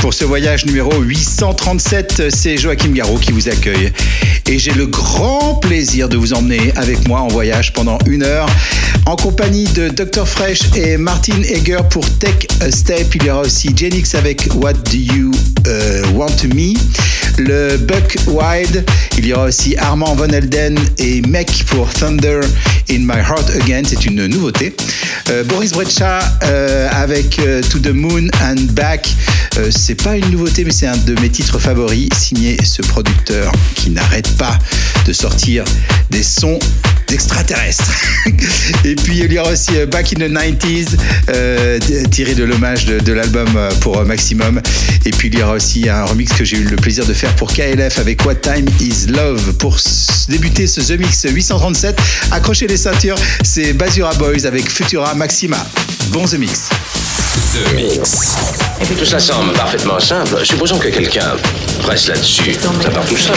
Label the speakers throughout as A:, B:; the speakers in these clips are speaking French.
A: pour ce voyage numéro 837. C'est Joachim Garraud qui vous accueille et j'ai le grand plaisir de vous emmener avec moi en voyage pendant une heure en compagnie de Dr Fresh et Martin Egger pour Tech a Step. Il y aura aussi Genix avec What Do You euh, Want Me, le Buck Wild. Il y aura aussi Armand Van Elden et Mec pour Thunder in My Heart Again. C'est une nouveauté. Euh, Boris Brejcha euh, avec euh, To the Moon and Back. Euh, c'est pas une nouveauté, mais c'est un de mes titres favoris, signé ce producteur qui n'arrête pas de sortir des sons d'extraterrestres. Et puis il y aura aussi euh, Back in the 90s, euh, tiré de l'hommage de, de l'album euh, pour Maximum. Et puis il y aura aussi un remix que j'ai eu le plaisir de faire pour KLF avec What Time is Love. Pour débuter ce The Mix 837, accrochez les ceintures, c'est Basura Boys avec Futura Maxima. Bon The Mix.
B: The Mix.
C: Tout ça semble parfaitement simple. Supposons que quelqu'un presse là-dessus. Ça part tout seul.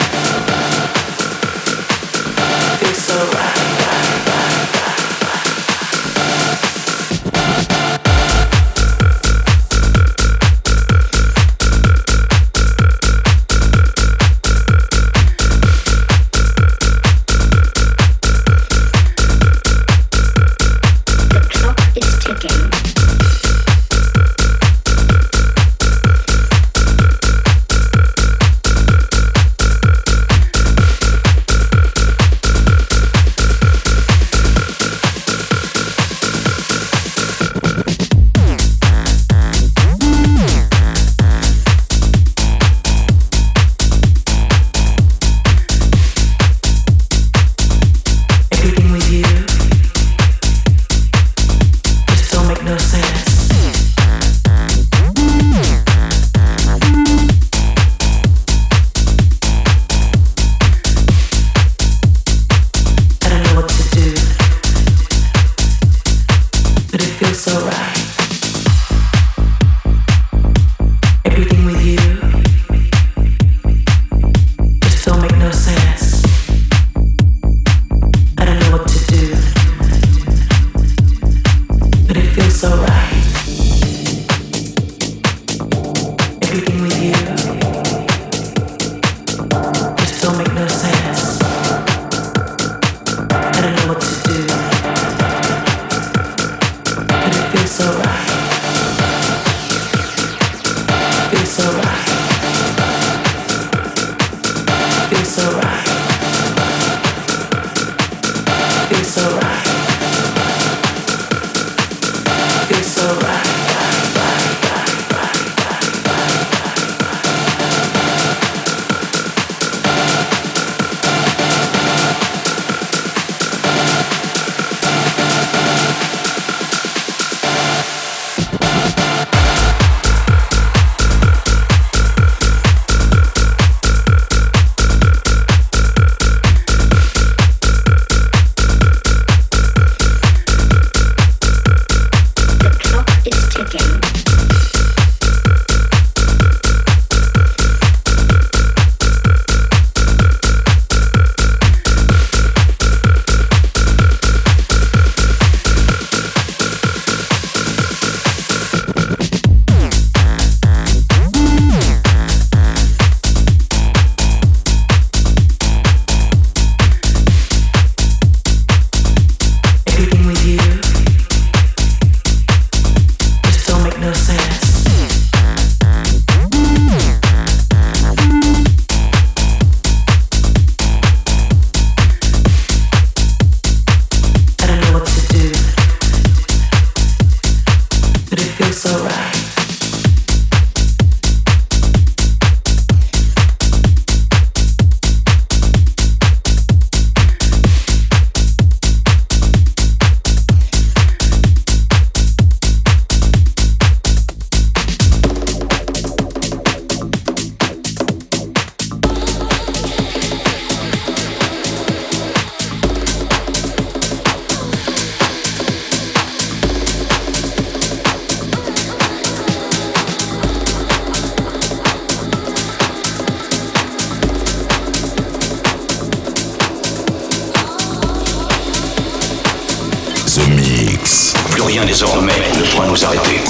B: Rien désormais ne pourra nous arrêter.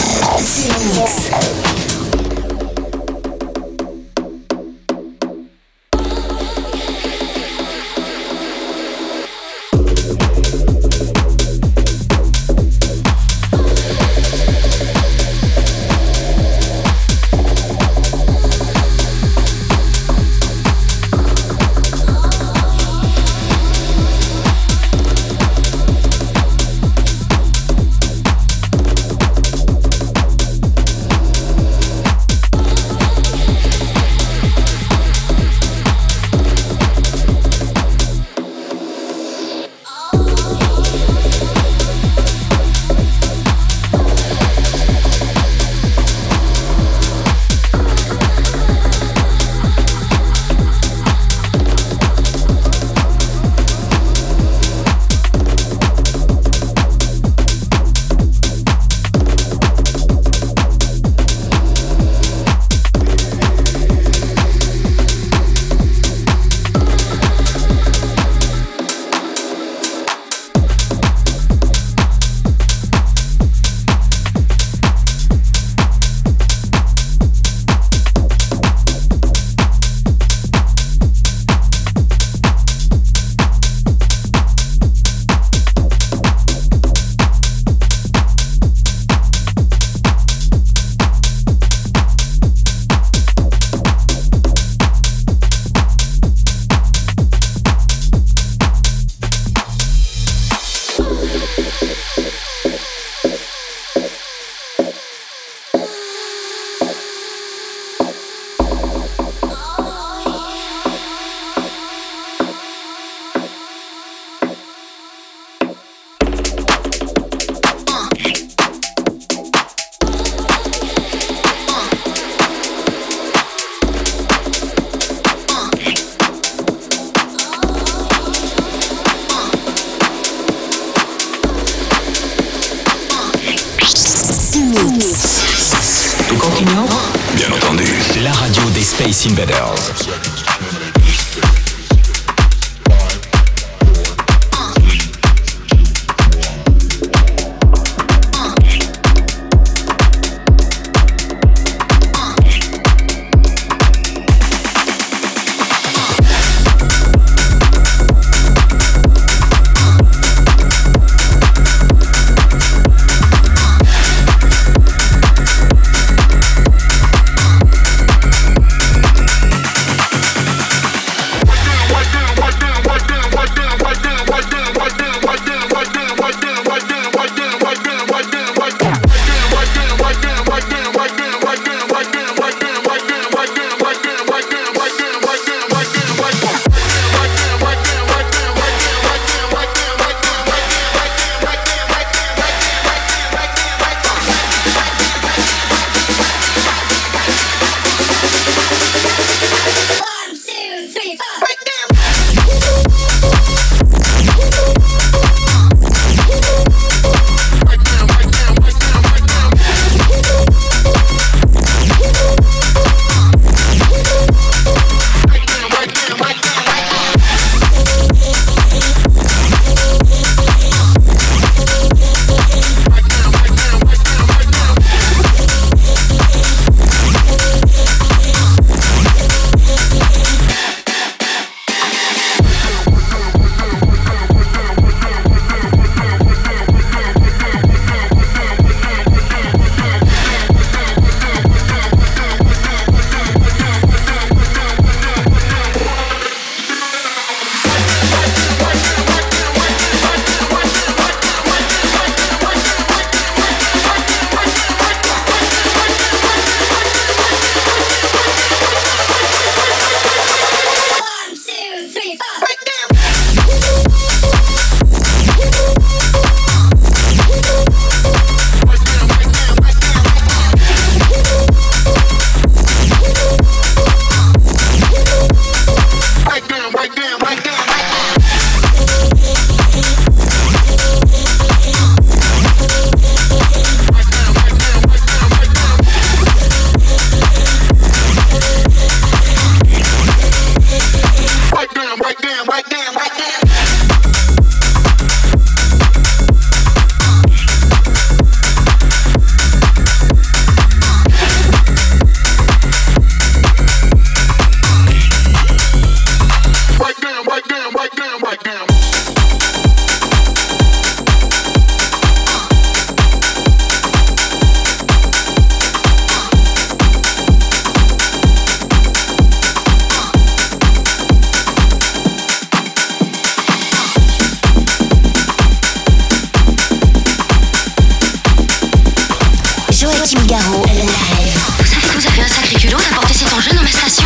D: Joachim Garraud, live.
E: Vous savez que vous avez un sacré culot d'apporter cet enjeu dans ma station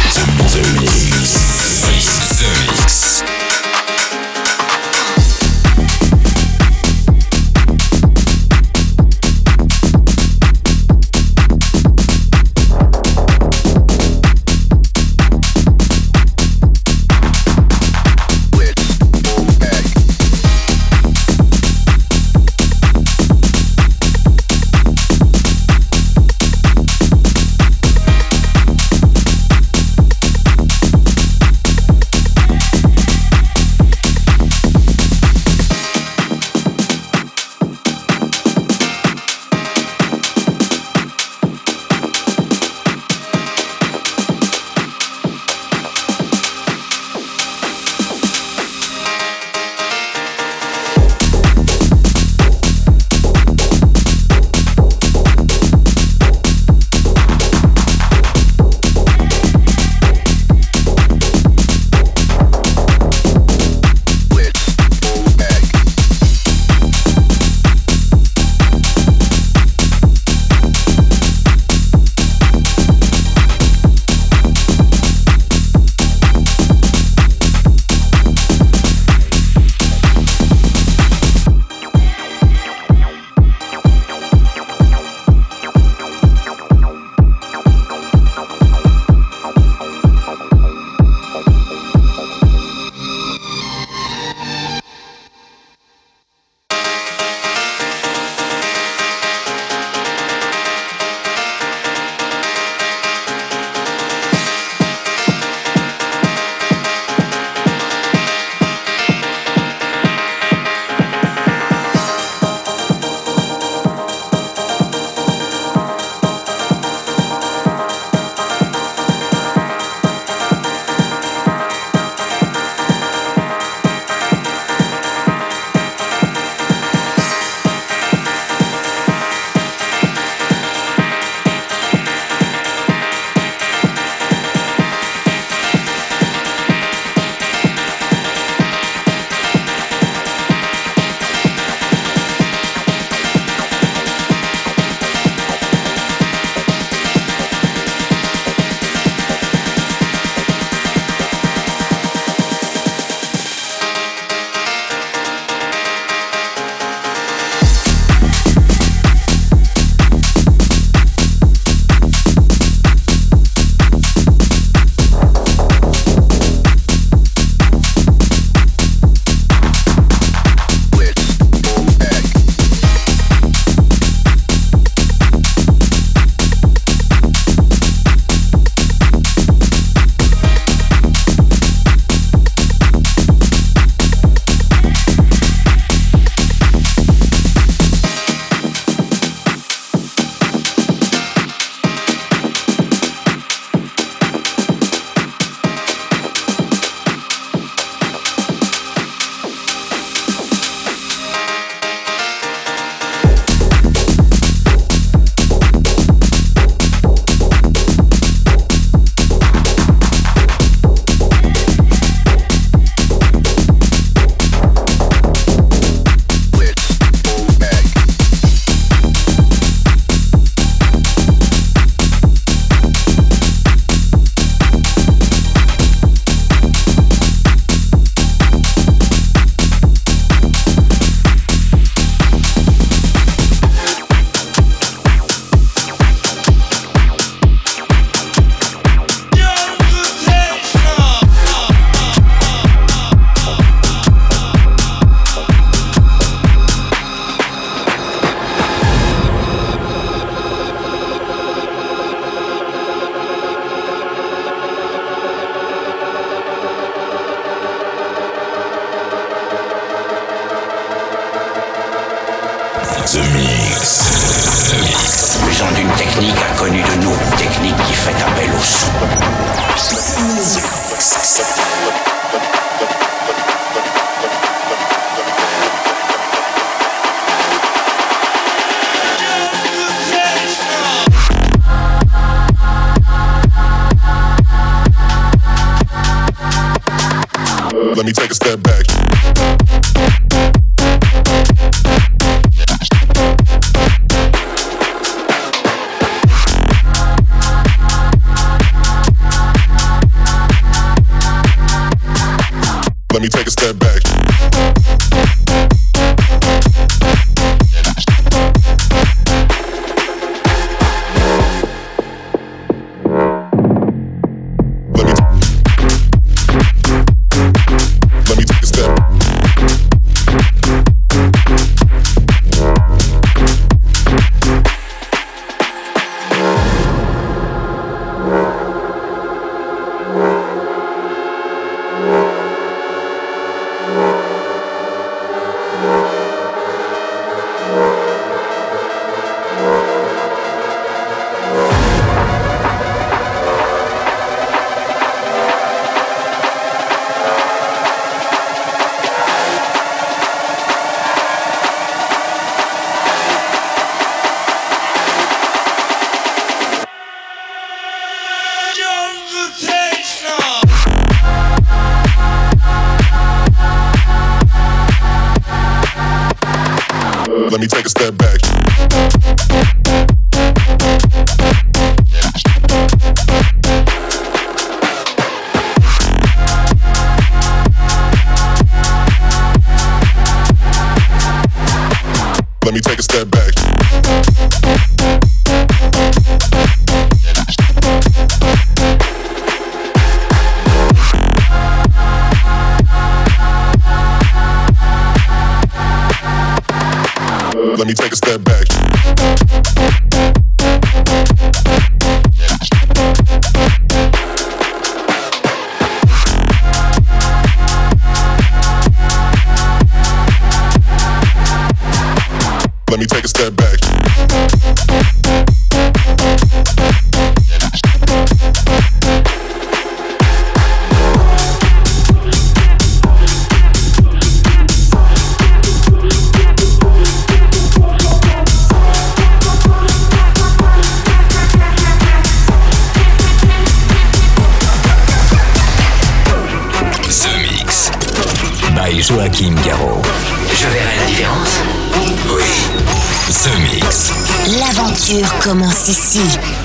D: L'aventure commence ici.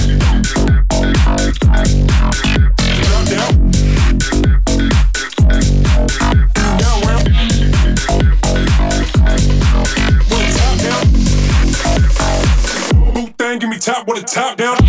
B: top down.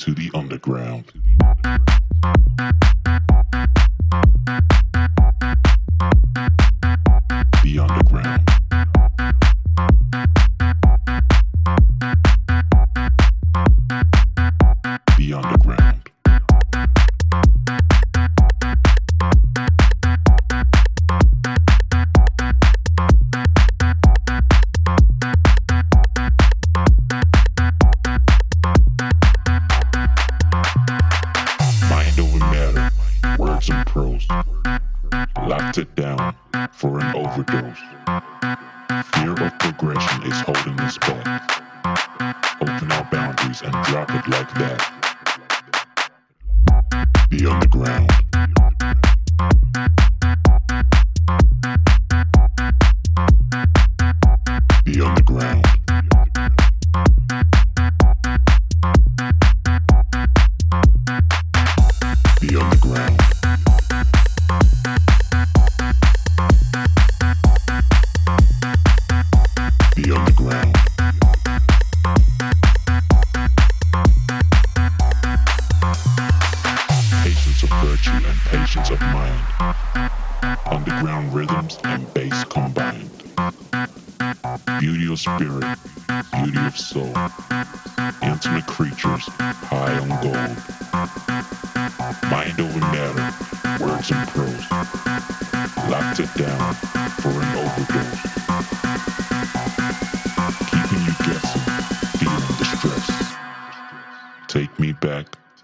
B: To the underground.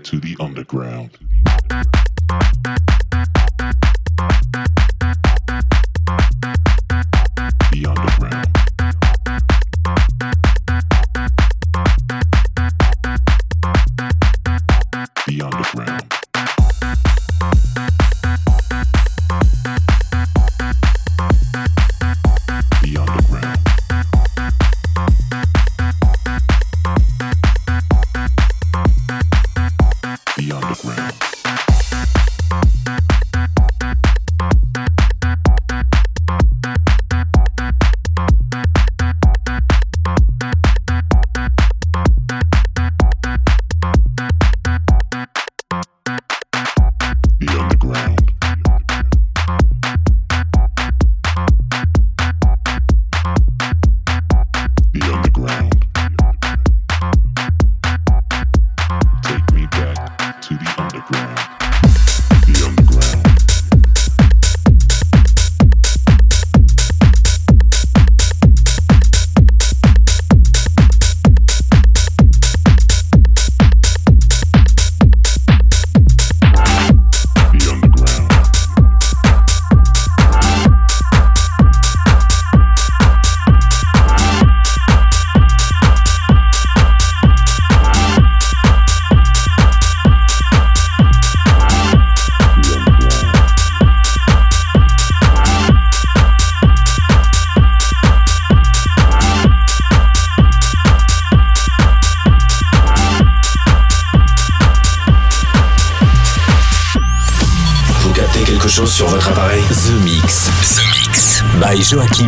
F: To the underground.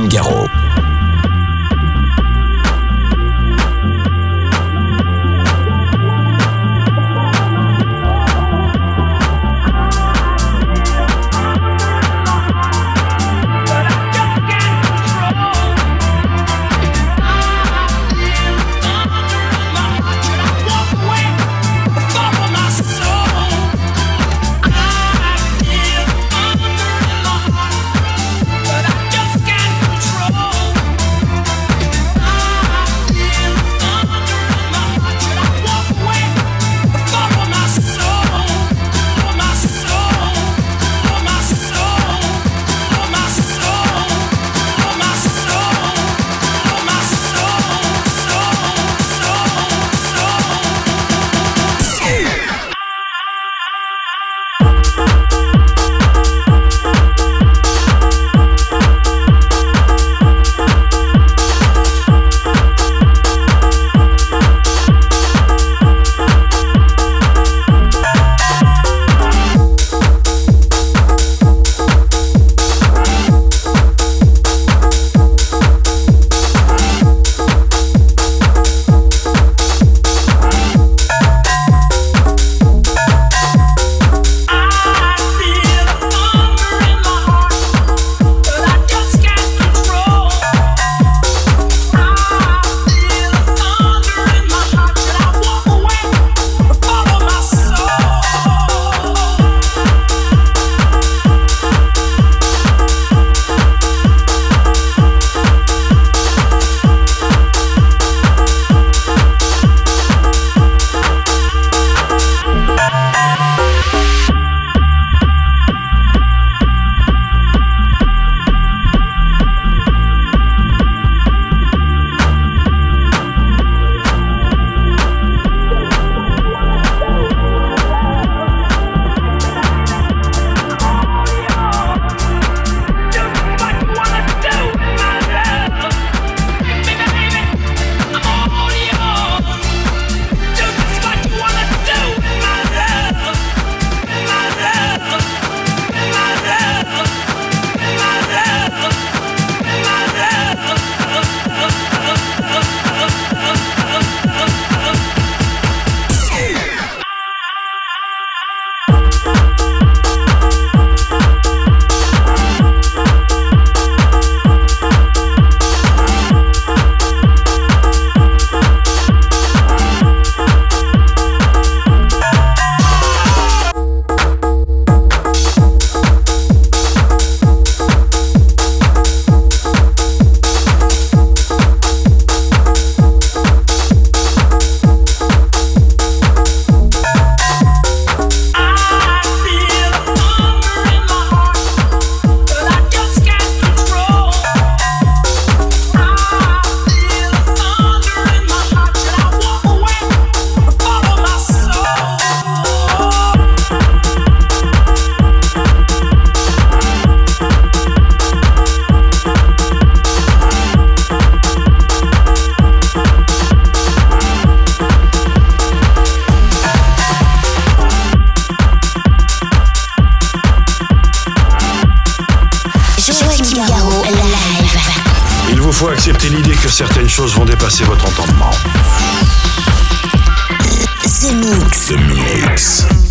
G: Joachim
H: acceptez l'idée que certaines choses vont dépasser votre entendement.
D: The Mix.
I: The Mix.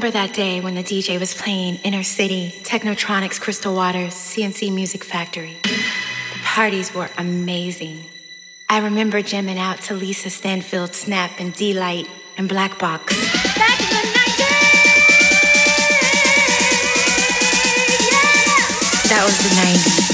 J: That day when the DJ was playing Inner City, Technotronics, Crystal Waters, CNC Music Factory. The parties were amazing. I remember jamming out to Lisa Stanfield, Snap, and D-Light, and Black Box. Back in the 90s! Yeah! That was the 90s.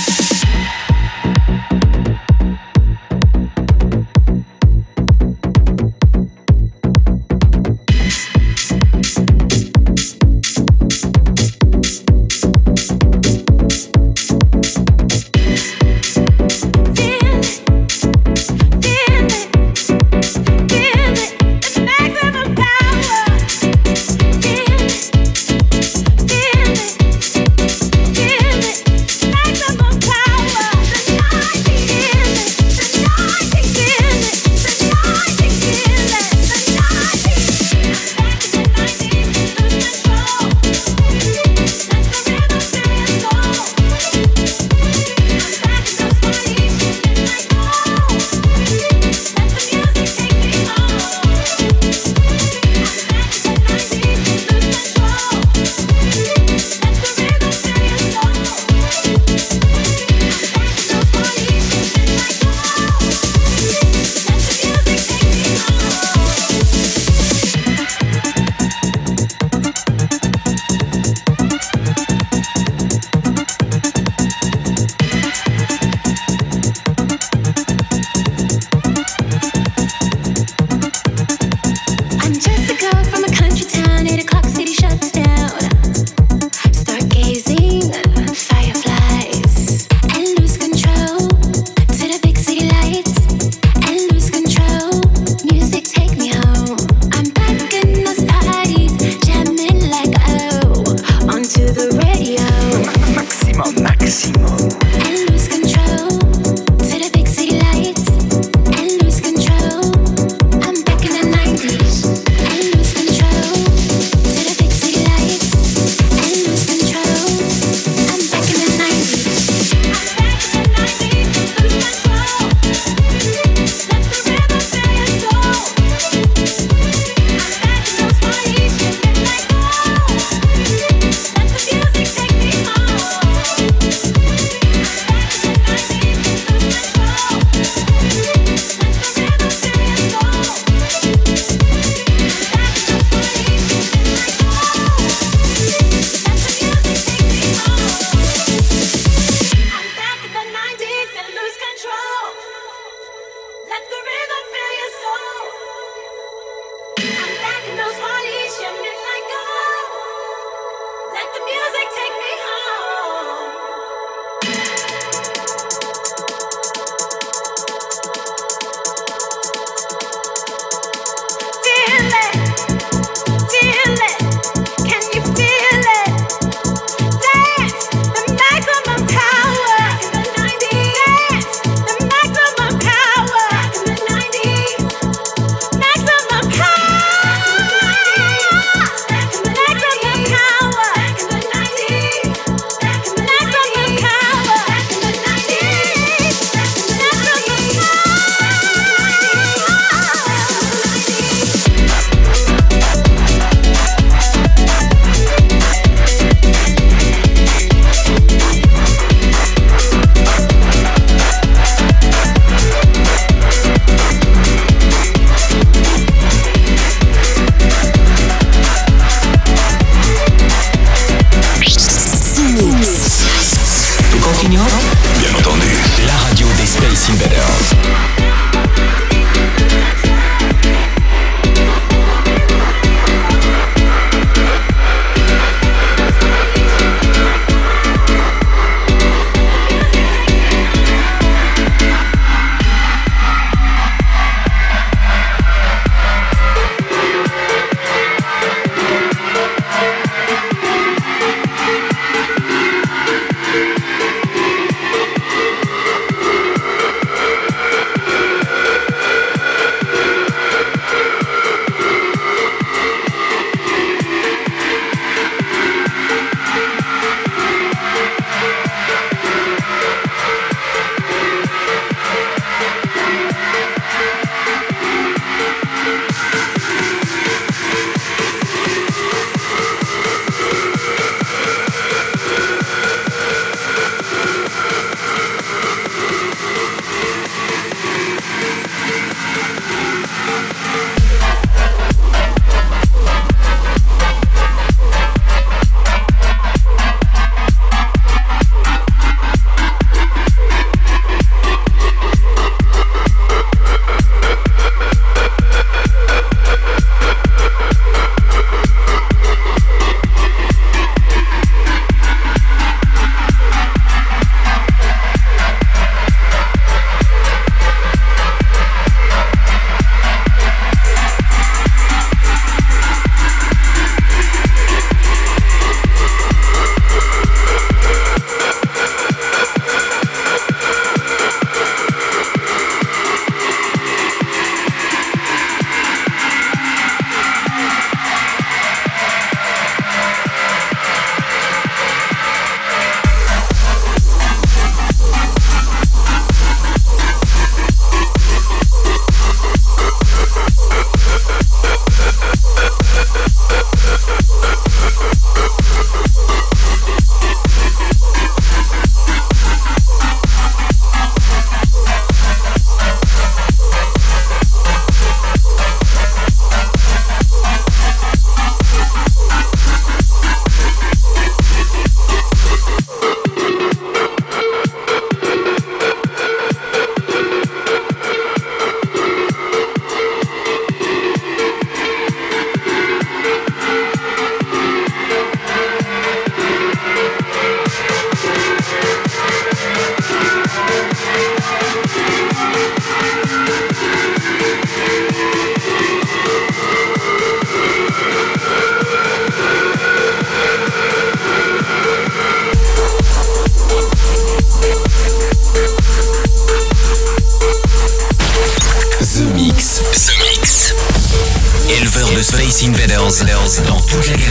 G: Dans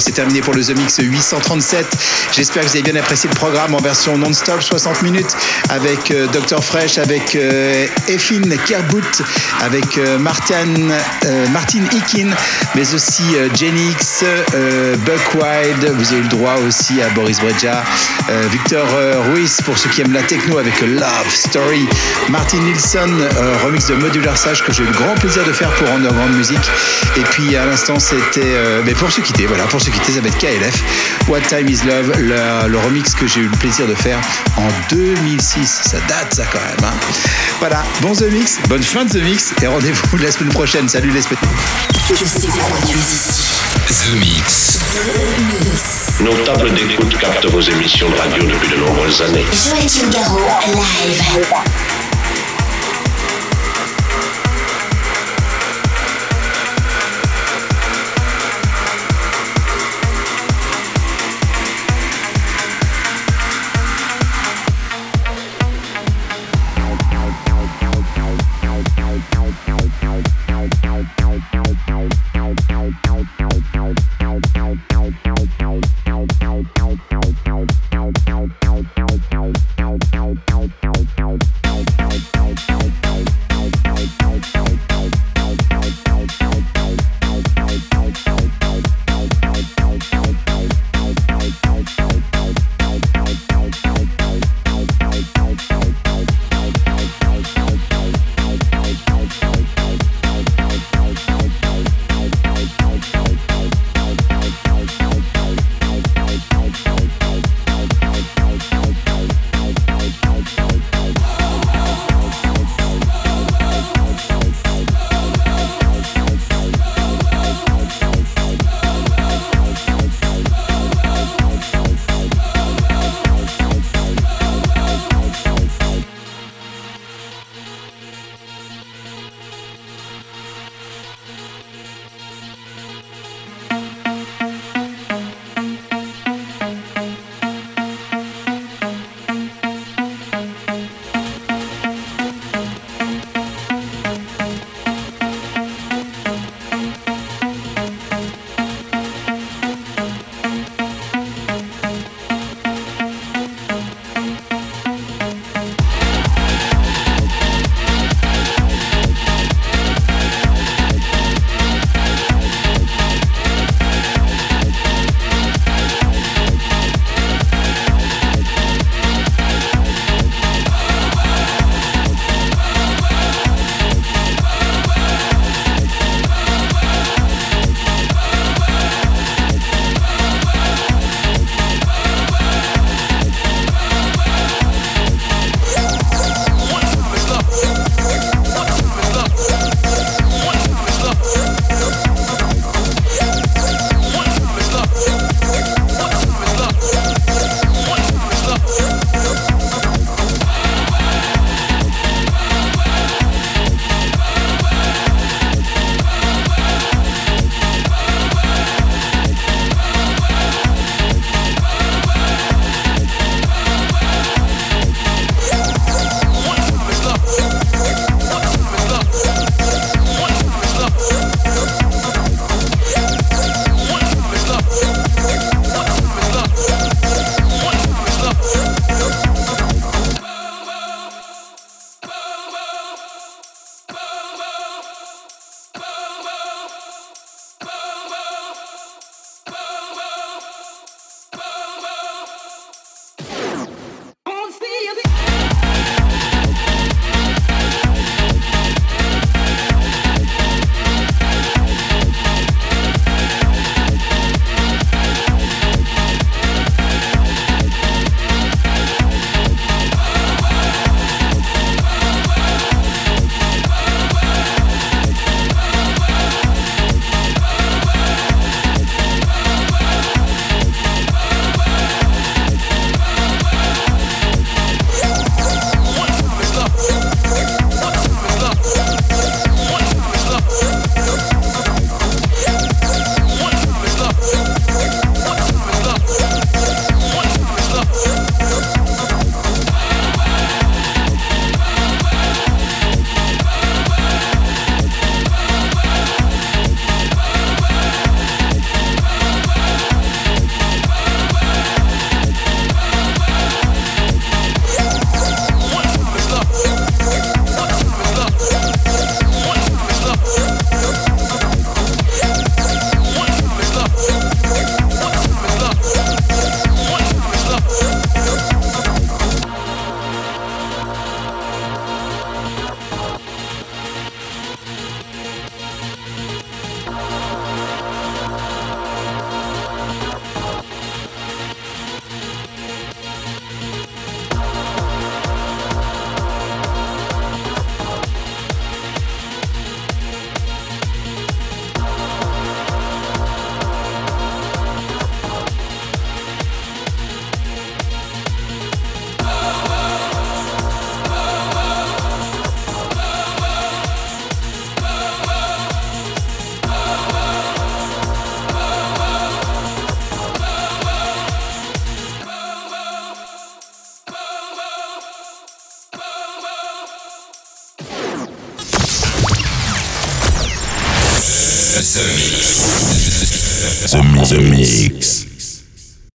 A: C'est terminé pour le The Mix 837. J'espère que vous avez bien apprécié le programme en version non-stop, 60 minutes, avec euh, Dr. Fresh, avec euh, Effin Kerbout, avec euh, Martin, euh, Martin Ikin, mais aussi euh, euh, Buck Wild. Vous avez eu le droit aussi à Boris Breja, euh, Victor euh, Ruiz, pour ceux qui aiment la techno, avec Love Story, Martin Nilsson, euh, remix de Modular Sage, que j'ai eu le grand plaisir de faire pour Underground Music. Et puis à l'instant, c'était. euh, mais pour se quitter, voilà, pour se quitter, ça va être KLF. What Time is Love, le, le remix que j'ai eu le plaisir de faire en 2006. Ça date, ça quand même. hein. Voilà, bon The Mix, bonne fin de The Mix et rendez-vous la semaine prochaine. Salut les.
G: The Mix.
D: The Mix.
C: Nos tables d'écoute captent vos émissions de radio depuis de nombreuses années.
D: Joachim Garraud, live.